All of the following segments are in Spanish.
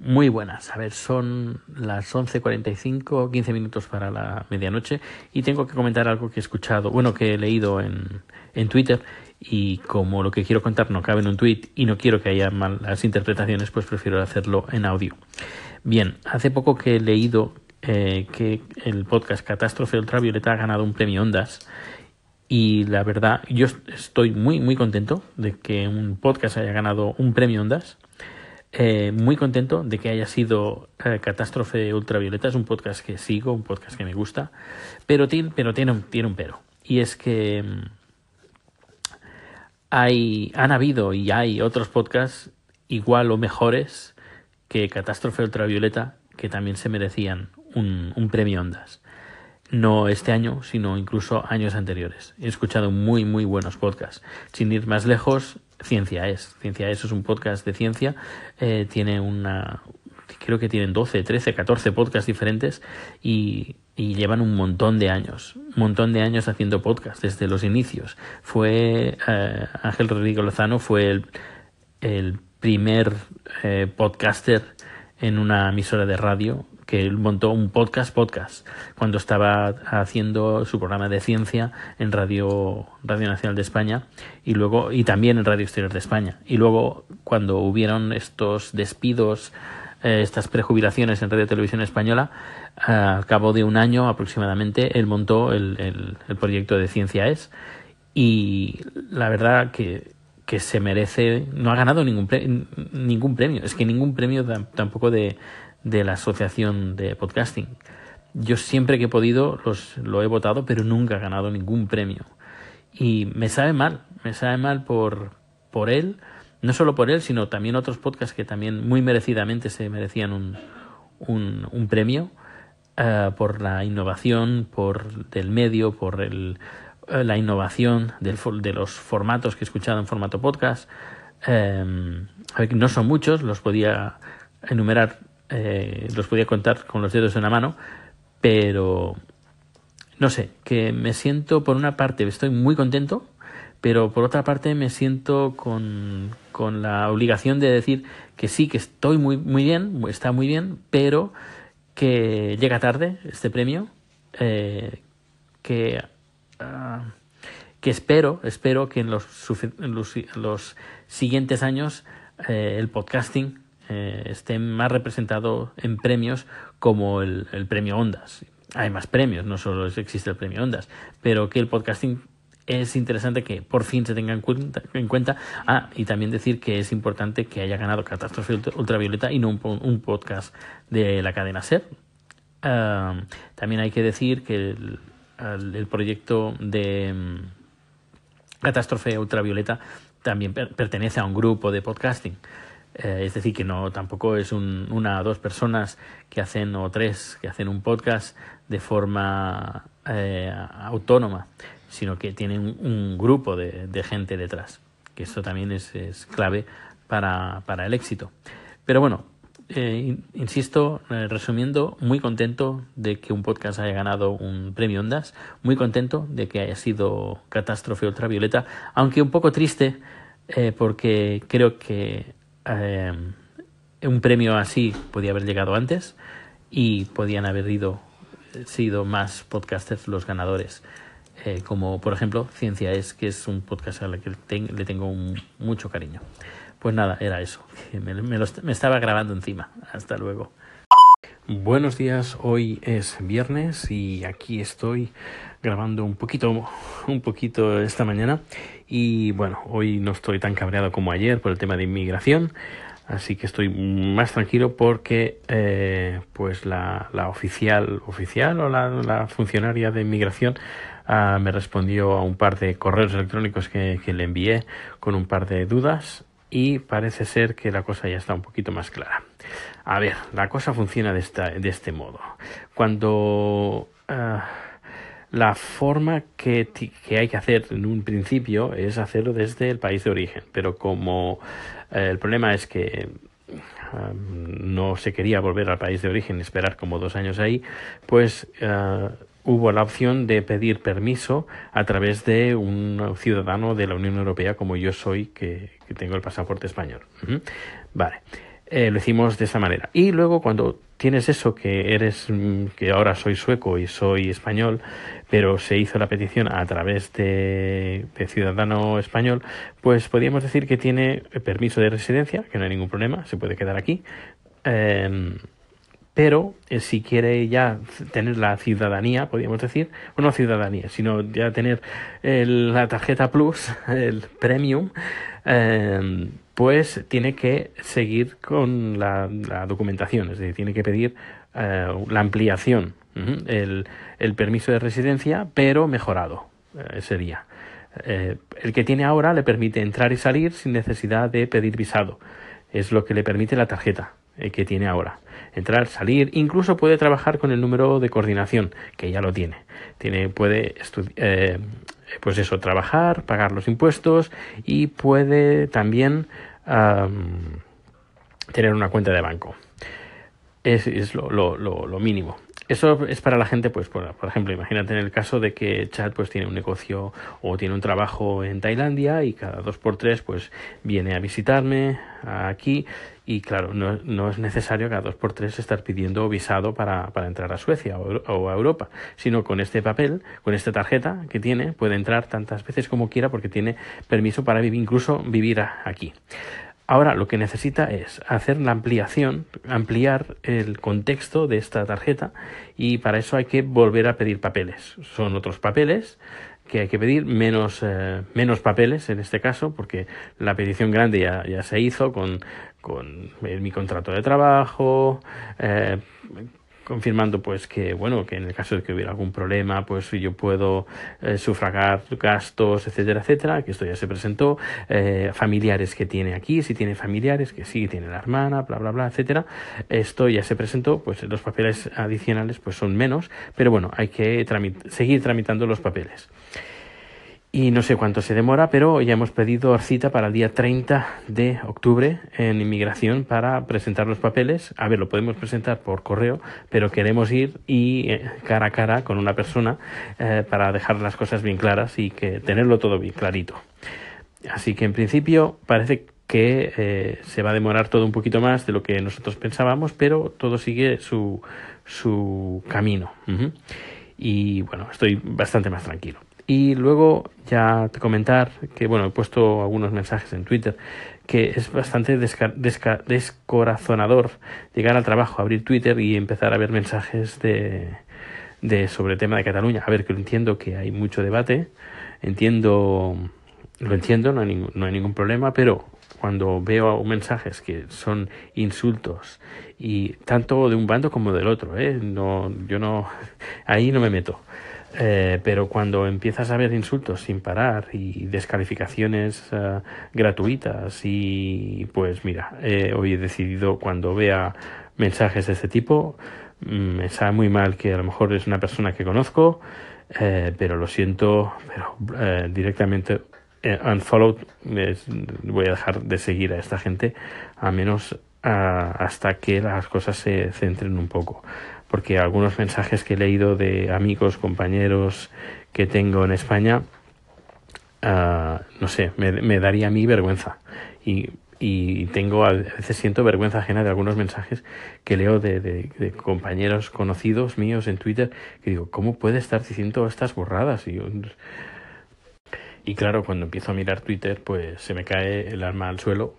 muy buenas. A ver, son las 11.45, 15 minutos para la medianoche y tengo que comentar algo que he escuchado, bueno, que he leído en, en Twitter y como lo que quiero contar no cabe en un tweet y no quiero que haya malas interpretaciones, pues prefiero hacerlo en audio. Bien, hace poco que he leído eh, que el podcast Catástrofe Ultravioleta ha ganado un premio Ondas y la verdad yo estoy muy muy contento de que un podcast haya ganado un premio Ondas eh, muy contento de que haya sido eh, Catástrofe Ultravioleta. Es un podcast que sigo, un podcast que me gusta, pero tiene, pero tiene, un, tiene un pero. Y es que mm, hay, han habido y hay otros podcasts igual o mejores que Catástrofe Ultravioleta que también se merecían un, un premio Ondas no este año, sino incluso años anteriores. He escuchado muy, muy buenos podcasts. Sin ir más lejos, Ciencia es. Ciencia es es un podcast de ciencia. Eh, tiene una. Creo que tienen 12, 13, 14 podcasts diferentes y, y llevan un montón de años. Un montón de años haciendo podcasts desde los inicios. Fue. Eh, Ángel Rodrigo Lozano fue el, el primer eh, podcaster en una emisora de radio que él montó un podcast podcast cuando estaba haciendo su programa de ciencia en Radio Radio Nacional de España y luego y también en Radio Exterior de España. Y luego cuando hubieron estos despidos eh, estas prejubilaciones en Radio Televisión Española al cabo de un año aproximadamente él montó el, el proyecto de Ciencia es. Y la verdad que que se merece, no ha ganado ningún, pre, ningún premio, es que ningún premio tampoco de, de la Asociación de Podcasting. Yo siempre que he podido los, lo he votado, pero nunca he ganado ningún premio. Y me sabe mal, me sabe mal por, por él, no solo por él, sino también otros podcasts que también muy merecidamente se merecían un, un, premio uh, por la innovación, por del medio, por el, uh, la innovación del, de los formatos que he escuchado en formato podcast. Um, no son muchos, los podía enumerar eh, los podía contar con los dedos en la mano, pero no sé, que me siento, por una parte, estoy muy contento, pero por otra parte me siento con, con la obligación de decir que sí, que estoy muy, muy bien, está muy bien, pero que llega tarde este premio, eh, que, uh, que espero, espero que en los, en los, en los siguientes años eh, el podcasting eh, esté más representado en premios como el, el, premio Ondas. Hay más premios, no solo existe el premio Ondas, pero que el podcasting es interesante que por fin se tenga en cuenta, en cuenta. Ah, y también decir que es importante que haya ganado Catástrofe Ultravioleta y no un, un podcast de la cadena SER. Uh, también hay que decir que el, el, el proyecto de um, Catástrofe Ultravioleta también per pertenece a un grupo de podcasting. Eh, es decir, que no tampoco es un, una o dos personas que hacen, o tres, que hacen un podcast de forma eh, autónoma, sino que tienen un, grupo de, gente detrás, que esto también es, clave para, el éxito. Pero bueno, eh, insisto, eh, resumiendo, muy contento de que un podcast haya ganado un premio Ondas, muy contento de que haya sido Catástrofe Ultravioleta, aunque un poco triste eh, porque creo que eh, un premio así podía haber llegado antes y podían haber ido, sido más podcasters los ganadores. Como por ejemplo Ciencia es, que es un podcast al que le tengo mucho cariño. Pues nada, era eso. Me, me, estaba grabando encima. Hasta luego. Buenos días, hoy es viernes y aquí estoy grabando un poquito, un poquito esta mañana y bueno, hoy no estoy tan cabreado como ayer por el tema de inmigración, así que estoy más tranquilo porque eh, pues la, oficial, oficial o la, funcionaria de inmigración uh, me respondió a un par de correos electrónicos que, que le envié con un par de dudas y parece ser que la cosa ya está un poquito más clara. A ver, la cosa funciona de, esta, de este modo. Cuando uh, la forma que, que, hay que hacer en un principio es hacerlo desde el país de origen, pero como eh, el problema es que um, no se quería volver al país de origen, esperar como dos años ahí, pues hubo la opción de pedir permiso a través de un ciudadano de la Unión Europea como yo soy, que, tengo el pasaporte español. Vale. eh, lo hicimos de esa manera. Y luego cuando tienes eso, que eres, mm, que ahora soy sueco y soy español, pero se hizo la petición a través de, ciudadano español, pues podríamos decir que tiene permiso de residencia, que no hay ningún problema, se puede quedar aquí. Em, pero eh, si quiere ya tener la ciudadanía, podríamos decir, o no ciudadanía, sino ya tener la tarjeta Plus, el Premium, em, pues tiene que seguir con la, documentación, es decir, tiene que pedir eh, la ampliación, el, el, permiso de residencia, pero mejorado eh, sería. Eh, el que tiene ahora le permite entrar y salir sin necesidad de pedir visado. Es lo que le permite la tarjeta que tiene ahora. Entrar, salir, incluso puede trabajar con el número de coordinación, que ya lo tiene. Tiene, puede pues eso, trabajar, pagar los impuestos y puede también tener una cuenta de banco. Es, es lo, lo, lo, mínimo. Eso es para la gente, pues, por, ejemplo, imagínate en el caso de que Chad pues tiene un negocio o tiene un trabajo en Tailandia y cada dos por tres pues viene a visitarme aquí y claro, no, no es necesario cada dos por tres estar pidiendo visado para, para entrar a Suecia o, a Europa, sino con este papel, con esta tarjeta que tiene, puede entrar tantas veces como quiera porque tiene permiso para vivir, incluso vivir aquí. Ahora lo que necesita es hacer la ampliación, ampliar el contexto de esta tarjeta y para eso hay que volver a pedir papeles. Son otros papeles que hay que pedir, menos, eh, menos papeles en este caso, porque la petición grande ya, ya se hizo con, con mi contrato de trabajo, eh, confirmando pues que bueno que en el caso de que hubiera algún problema pues yo puedo eh, sufragar gastos etcétera etcétera que esto ya se presentó eh, familiares que tiene aquí si tiene familiares que sí tiene la hermana bla bla bla etcétera. Esto ya se presentó pues los papeles adicionales pues son menos pero bueno hay que seguir tramitando los papeles y no sé cuánto se demora, pero ya hemos pedido cita para el día 30 de octubre en inmigración para presentar los papeles. A ver, lo podemos presentar por correo, pero queremos ir y eh, cara a cara con una persona eh, para dejar las cosas bien claras y que tenerlo todo bien clarito. Así que en principio parece que eh, se va a demorar todo un poquito más de lo que nosotros pensábamos, pero todo sigue su, su camino. Y bueno, estoy bastante más tranquilo. Y luego ya te comentar que, bueno, he puesto algunos mensajes en Twitter que es bastante descorazonador llegar al trabajo, abrir Twitter y empezar a ver mensajes de, de sobre el tema de Cataluña. A ver, que lo entiendo que hay mucho debate, entiendo, lo entiendo, no hay, no hay ningún problema, pero cuando veo mensajes que son insultos y tanto de un bando como del otro, ¿eh? no, yo no, ahí no me meto. Eh, pero cuando empiezas a ver insultos sin parar y descalificaciones eh, gratuitas y pues mira, eh, hoy he decidido cuando vea mensajes de este tipo, mm, me sabe muy mal que a lo mejor es una persona que conozco, pero lo siento, pero directamente unfollowed, voy a dejar de seguir a esta gente a menos hasta que las cosas se centren un poco porque algunos mensajes que he leído de amigos, compañeros que tengo en España, uh, no sé, me, daría a mí vergüenza. Y, y, tengo, a veces siento vergüenza ajena de algunos mensajes que leo de, compañeros conocidos míos en Twitter, que digo, ¿cómo puede estar diciendo estas borradas? Y, y claro, cuando empiezo a mirar Twitter, pues se me cae el alma al suelo.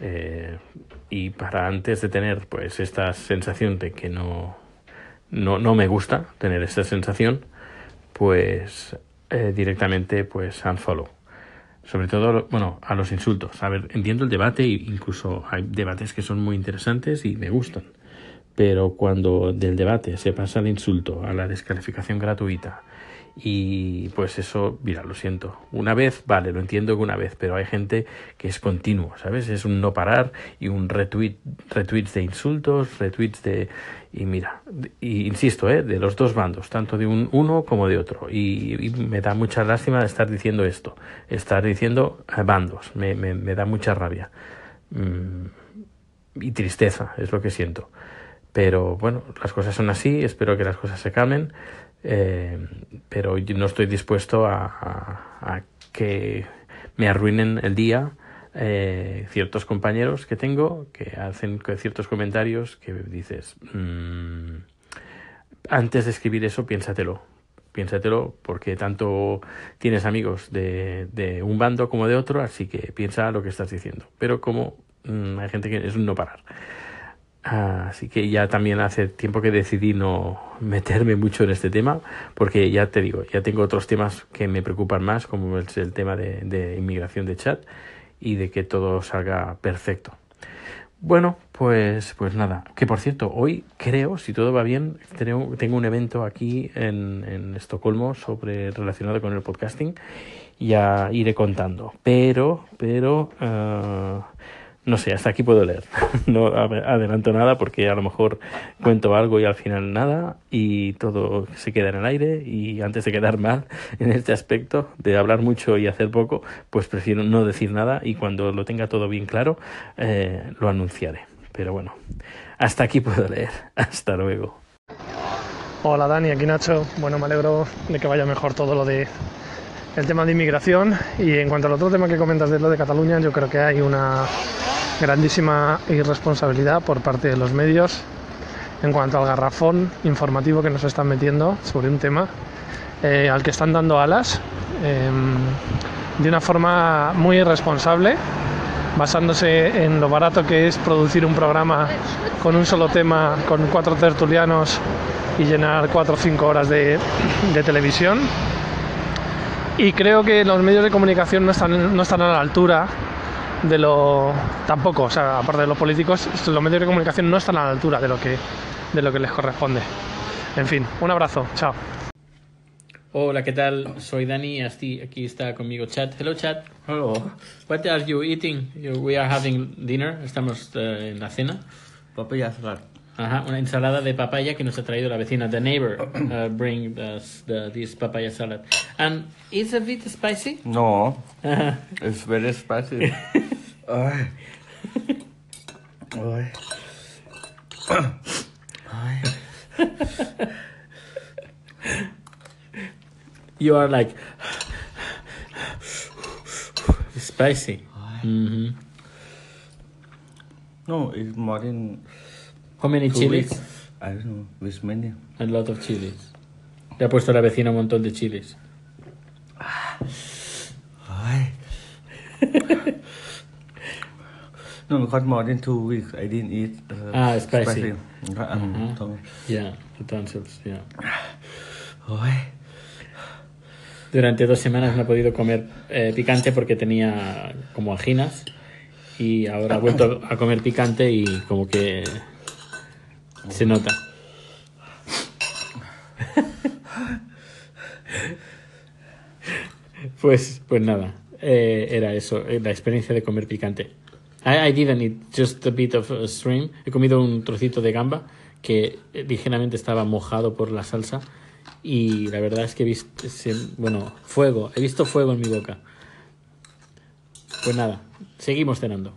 Eh, y para antes de tener pues esta sensación de que no no, no me gusta tener esta sensación, pues eh, directamente pues unfollow. Sobre todo, bueno, a los insultos. A ver, entiendo el debate incluso hay debates que son muy interesantes y me gustan. Pero cuando del debate se pasa al insulto, a la descalificación gratuita, y pues eso, mira, lo siento. Una vez, vale, lo entiendo que una vez, pero hay gente que es continuo, ¿sabes? Es un no parar y un retweet, retweets de insultos, retweets de... Y mira, y insisto, ¿eh? de los dos bandos, tanto de un uno como de otro. Y, me da mucha lástima de estar diciendo esto, estar diciendo eh, bandos, me, me, me da mucha rabia. Mm, y tristeza, es lo que siento. Pero bueno, las cosas son así, espero que las cosas se calmen. Eh, pero yo no estoy dispuesto a, que me arruinen el día eh, ciertos compañeros que tengo que hacen ciertos comentarios que dices, mm, antes de escribir eso, piénsatelo. Piénsatelo porque tanto tienes amigos de, de un bando como de otro, así que piensa lo que estás diciendo. Pero como mm, hay gente que es no parar. Así que ya también hace tiempo que decidí no meterme mucho en este tema, porque ya te digo, ya tengo otros temas que me preocupan más, como es el tema de, inmigración de chat y de que todo salga perfecto. Bueno, pues, pues nada. Que por cierto, hoy creo, si todo va bien, tengo un evento aquí en, Estocolmo sobre relacionado con el podcasting. Ya iré contando. Pero, pero, uh, no sé, hasta aquí puedo leer. No adelanto nada porque a lo mejor cuento algo y al final nada y todo se queda en el aire y antes de quedar mal en este aspecto de hablar mucho y hacer poco, pues prefiero no decir nada y cuando lo tenga todo bien claro eh, lo anunciaré. Pero bueno, hasta aquí puedo leer. Hasta luego. Hola Dani, aquí Nacho. Bueno, me alegro de que vaya mejor todo lo de el tema de inmigración y en cuanto al otro tema que comentas de lo de Cataluña, yo creo que hay una grandísima irresponsabilidad por parte de los medios en cuanto al garrafón informativo que nos están metiendo sobre un tema eh, al que están dando alas eh, de una forma muy irresponsable, basándose en lo barato que es producir un programa con un solo tema, con cuatro tertulianos y llenar cuatro o cinco horas de, de televisión. Y creo que los medios de comunicación no están, no están a la altura de lo tampoco, o sea, aparte de los políticos, los medios de comunicación no están a la altura de lo que de lo que les corresponde. En fin, un abrazo, chao. Hola, ¿qué tal? Soy Dani, aquí, aquí está conmigo Chad. Hello, Chad. Hello. What are you eating? We are having dinner. Estamos uh, en la cena. Papaya salad. Ajá, una ensalada de papaya que nos ha traído la vecina. The neighbor uh, bring us the, this papaya salad. And is a bit spicy? No, it's very spicy. Ay. Ay. Ay. You are like spicy. Mm -hmm. No, it's more than How many two chilies? weeks. I don't know, with many. A lot of chilies. Le ha puesto la vecina un montón de chiles. Ay. no, because more than two weeks I didn't eat. Uh, Ah, spicy. Um, Mhm. tongue. Yeah, the tonsils, yeah. Durante dos semanas no he podido comer eh, picante porque tenía como anginas y ahora he vuelto a comer picante y como que se nota. Pues, pues nada, eh, era eso, eh, la experiencia de comer picante. I, I didn't eat just a bit of uh, shrimp. He comido un trocito de gamba que eh, ligeramente estaba mojado por la salsa y la verdad es que he visto, bueno, fuego, he visto fuego en mi boca. Pues nada, seguimos cenando.